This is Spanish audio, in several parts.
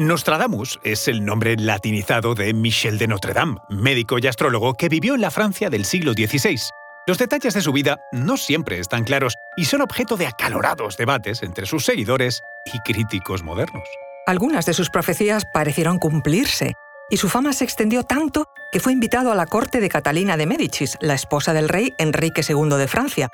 Nostradamus es el nombre latinizado de Michel de Notre Dame, médico y astrólogo que vivió en la Francia del siglo XVI. Los detalles de su vida no siempre están claros y son objeto de acalorados debates entre sus seguidores y críticos modernos. Algunas de sus profecías parecieron cumplirse, y su fama se extendió tanto que fue invitado a la corte de Catalina de Médicis, la esposa del rey Enrique II de Francia.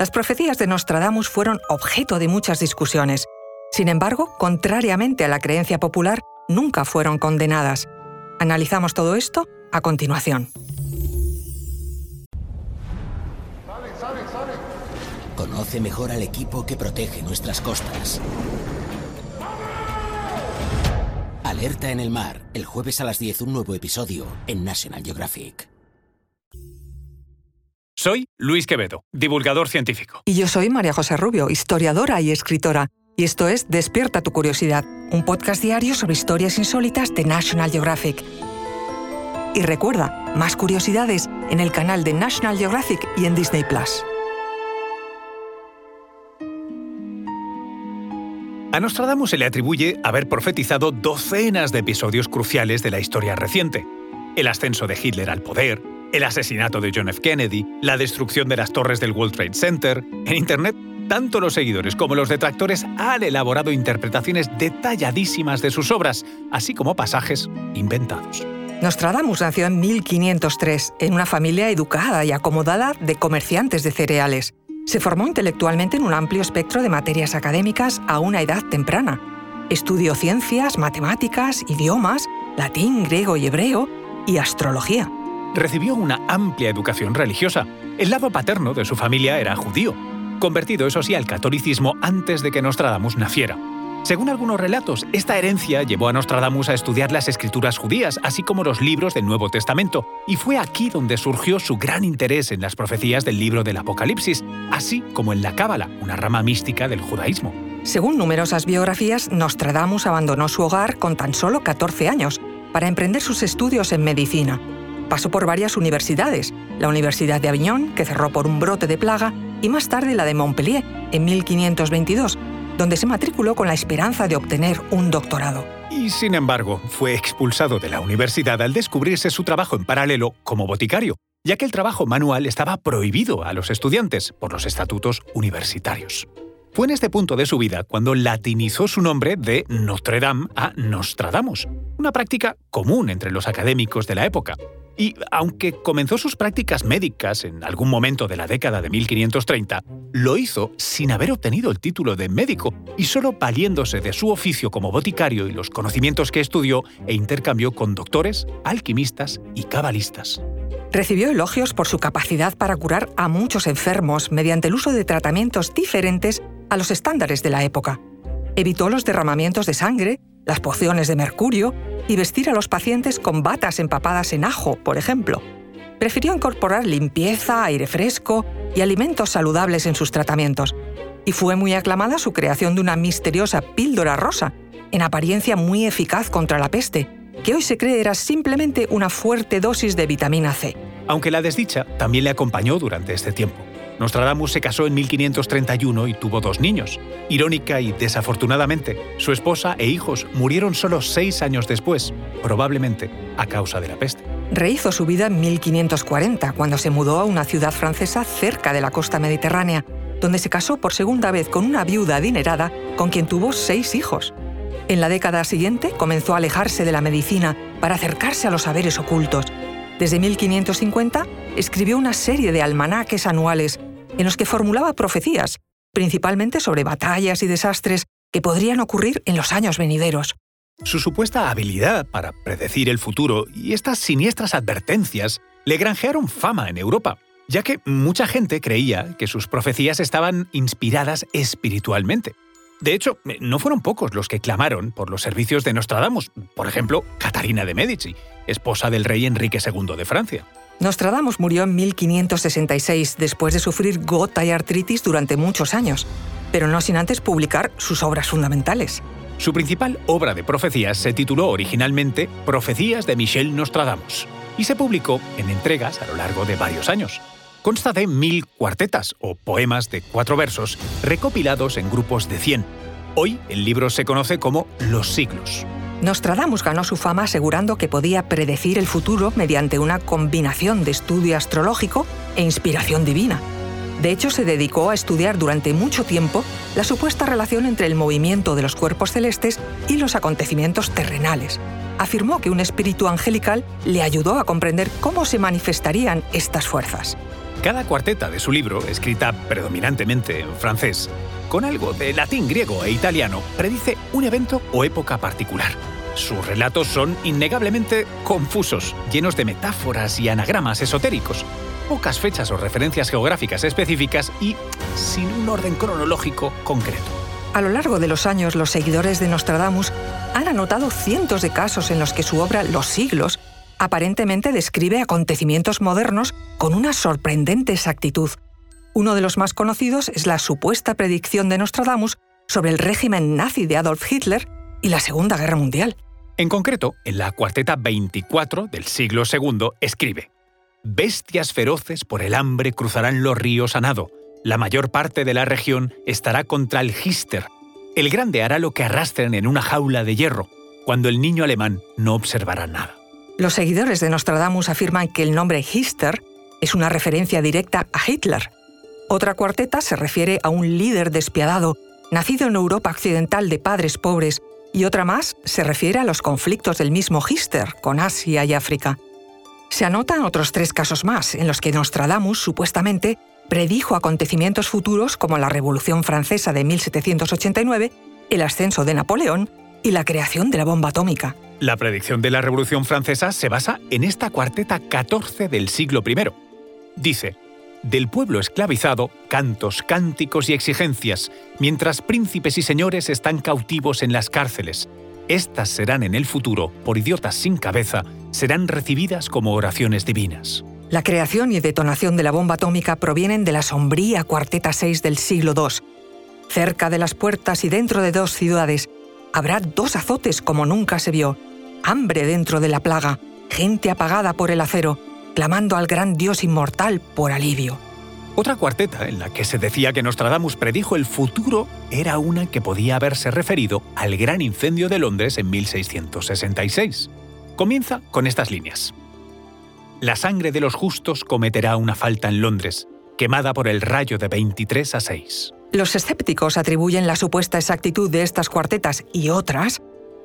Las profecías de Nostradamus fueron objeto de muchas discusiones, sin embargo, contrariamente a la creencia popular, nunca fueron condenadas. Analizamos todo esto a continuación. Conoce mejor al equipo que protege nuestras costas. Alerta en el mar, el jueves a las 10 un nuevo episodio en National Geographic. Soy Luis Quevedo, divulgador científico. Y yo soy María José Rubio, historiadora y escritora y esto es Despierta tu curiosidad, un podcast diario sobre historias insólitas de National Geographic. Y recuerda, más curiosidades en el canal de National Geographic y en Disney Plus. A Nostradamus se le atribuye haber profetizado docenas de episodios cruciales de la historia reciente. El ascenso de Hitler al poder, el asesinato de John F. Kennedy, la destrucción de las torres del World Trade Center. En Internet tanto los seguidores como los detractores han elaborado interpretaciones detalladísimas de sus obras, así como pasajes inventados. Nostradamus nació en 1503 en una familia educada y acomodada de comerciantes de cereales. Se formó intelectualmente en un amplio espectro de materias académicas a una edad temprana. Estudió ciencias, matemáticas, idiomas, latín, griego y hebreo y astrología. Recibió una amplia educación religiosa. El lado paterno de su familia era judío convertido eso sí al catolicismo antes de que Nostradamus naciera. Según algunos relatos, esta herencia llevó a Nostradamus a estudiar las escrituras judías, así como los libros del Nuevo Testamento, y fue aquí donde surgió su gran interés en las profecías del libro del Apocalipsis, así como en la Cábala, una rama mística del judaísmo. Según numerosas biografías, Nostradamus abandonó su hogar con tan solo 14 años para emprender sus estudios en medicina. Pasó por varias universidades, la Universidad de Aviñón, que cerró por un brote de plaga, y más tarde la de Montpellier, en 1522, donde se matriculó con la esperanza de obtener un doctorado. Y sin embargo, fue expulsado de la universidad al descubrirse su trabajo en paralelo como boticario, ya que el trabajo manual estaba prohibido a los estudiantes por los estatutos universitarios. Fue en este punto de su vida cuando latinizó su nombre de Notre Dame a Nostradamus, una práctica común entre los académicos de la época, y aunque comenzó sus prácticas médicas en algún momento de la década de 1530, lo hizo sin haber obtenido el título de médico y solo valiéndose de su oficio como boticario y los conocimientos que estudió e intercambió con doctores, alquimistas y cabalistas. Recibió elogios por su capacidad para curar a muchos enfermos mediante el uso de tratamientos diferentes a los estándares de la época. Evitó los derramamientos de sangre, las pociones de mercurio y vestir a los pacientes con batas empapadas en ajo, por ejemplo. Prefirió incorporar limpieza, aire fresco y alimentos saludables en sus tratamientos. Y fue muy aclamada su creación de una misteriosa píldora rosa, en apariencia muy eficaz contra la peste, que hoy se cree era simplemente una fuerte dosis de vitamina C. Aunque la desdicha también le acompañó durante este tiempo. Nostradamus se casó en 1531 y tuvo dos niños. Irónica y desafortunadamente, su esposa e hijos murieron solo seis años después, probablemente a causa de la peste. Rehizo su vida en 1540, cuando se mudó a una ciudad francesa cerca de la costa mediterránea, donde se casó por segunda vez con una viuda adinerada con quien tuvo seis hijos. En la década siguiente comenzó a alejarse de la medicina para acercarse a los saberes ocultos. Desde 1550 escribió una serie de almanaques anuales en los que formulaba profecías, principalmente sobre batallas y desastres que podrían ocurrir en los años venideros. Su supuesta habilidad para predecir el futuro y estas siniestras advertencias le granjearon fama en Europa, ya que mucha gente creía que sus profecías estaban inspiradas espiritualmente. De hecho, no fueron pocos los que clamaron por los servicios de Nostradamus, por ejemplo, Catarina de Medici, esposa del rey Enrique II de Francia. Nostradamus murió en 1566 después de sufrir gota y artritis durante muchos años, pero no sin antes publicar sus obras fundamentales. Su principal obra de profecías se tituló originalmente Profecías de Michel Nostradamus y se publicó en entregas a lo largo de varios años. Consta de mil cuartetas o poemas de cuatro versos recopilados en grupos de cien. Hoy el libro se conoce como Los siglos. Nostradamus ganó su fama asegurando que podía predecir el futuro mediante una combinación de estudio astrológico e inspiración divina. De hecho, se dedicó a estudiar durante mucho tiempo la supuesta relación entre el movimiento de los cuerpos celestes y los acontecimientos terrenales. Afirmó que un espíritu angelical le ayudó a comprender cómo se manifestarían estas fuerzas. Cada cuarteta de su libro, escrita predominantemente en francés, con algo de latín, griego e italiano, predice un evento o época particular. Sus relatos son innegablemente confusos, llenos de metáforas y anagramas esotéricos, pocas fechas o referencias geográficas específicas y sin un orden cronológico concreto. A lo largo de los años, los seguidores de Nostradamus han anotado cientos de casos en los que su obra Los siglos aparentemente describe acontecimientos modernos con una sorprendente exactitud. Uno de los más conocidos es la supuesta predicción de Nostradamus sobre el régimen nazi de Adolf Hitler y la Segunda Guerra Mundial. En concreto, en la cuarteta 24 del siglo II escribe, Bestias feroces por el hambre cruzarán los ríos a nado. La mayor parte de la región estará contra el Hister. El grande hará lo que arrastren en una jaula de hierro, cuando el niño alemán no observará nada. Los seguidores de Nostradamus afirman que el nombre Hister es una referencia directa a Hitler. Otra cuarteta se refiere a un líder despiadado, nacido en Europa occidental de padres pobres, y otra más se refiere a los conflictos del mismo Hister con Asia y África. Se anotan otros tres casos más, en los que Nostradamus supuestamente predijo acontecimientos futuros como la Revolución Francesa de 1789, el ascenso de Napoleón y la creación de la bomba atómica. La predicción de la Revolución Francesa se basa en esta cuarteta 14 del siglo I. Dice, del pueblo esclavizado, cantos, cánticos y exigencias, mientras príncipes y señores están cautivos en las cárceles, estas serán en el futuro, por idiotas sin cabeza, serán recibidas como oraciones divinas. La creación y detonación de la bomba atómica provienen de la sombría cuarteta 6 del siglo II. Cerca de las puertas y dentro de dos ciudades habrá dos azotes como nunca se vio, hambre dentro de la plaga, gente apagada por el acero, clamando al gran Dios inmortal por alivio. Otra cuarteta en la que se decía que Nostradamus predijo el futuro era una que podía haberse referido al gran incendio de Londres en 1666. Comienza con estas líneas. La sangre de los justos cometerá una falta en Londres, quemada por el rayo de 23 a 6. Los escépticos atribuyen la supuesta exactitud de estas cuartetas y otras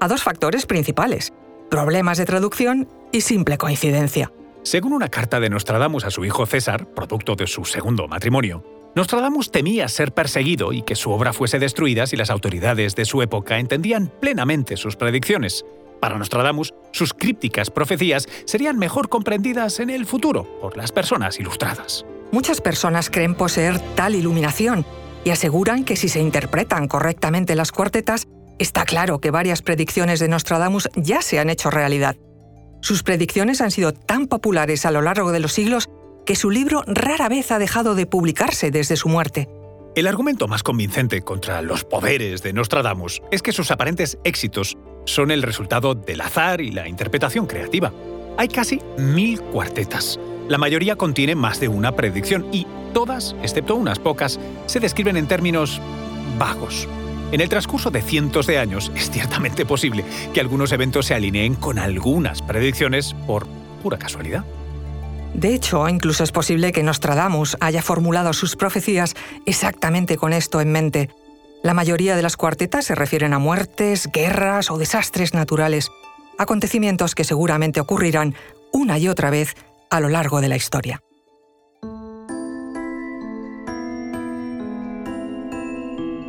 a dos factores principales, problemas de traducción y simple coincidencia. Según una carta de Nostradamus a su hijo César, producto de su segundo matrimonio, Nostradamus temía ser perseguido y que su obra fuese destruida si las autoridades de su época entendían plenamente sus predicciones. Para Nostradamus, sus crípticas profecías serían mejor comprendidas en el futuro por las personas ilustradas. Muchas personas creen poseer tal iluminación y aseguran que si se interpretan correctamente las cuartetas, está claro que varias predicciones de Nostradamus ya se han hecho realidad. Sus predicciones han sido tan populares a lo largo de los siglos que su libro rara vez ha dejado de publicarse desde su muerte. El argumento más convincente contra los poderes de Nostradamus es que sus aparentes éxitos son el resultado del azar y la interpretación creativa. Hay casi mil cuartetas. La mayoría contiene más de una predicción y todas, excepto unas pocas, se describen en términos vagos. En el transcurso de cientos de años es ciertamente posible que algunos eventos se alineen con algunas predicciones por pura casualidad. De hecho, incluso es posible que Nostradamus haya formulado sus profecías exactamente con esto en mente. La mayoría de las cuartetas se refieren a muertes, guerras o desastres naturales, acontecimientos que seguramente ocurrirán una y otra vez a lo largo de la historia.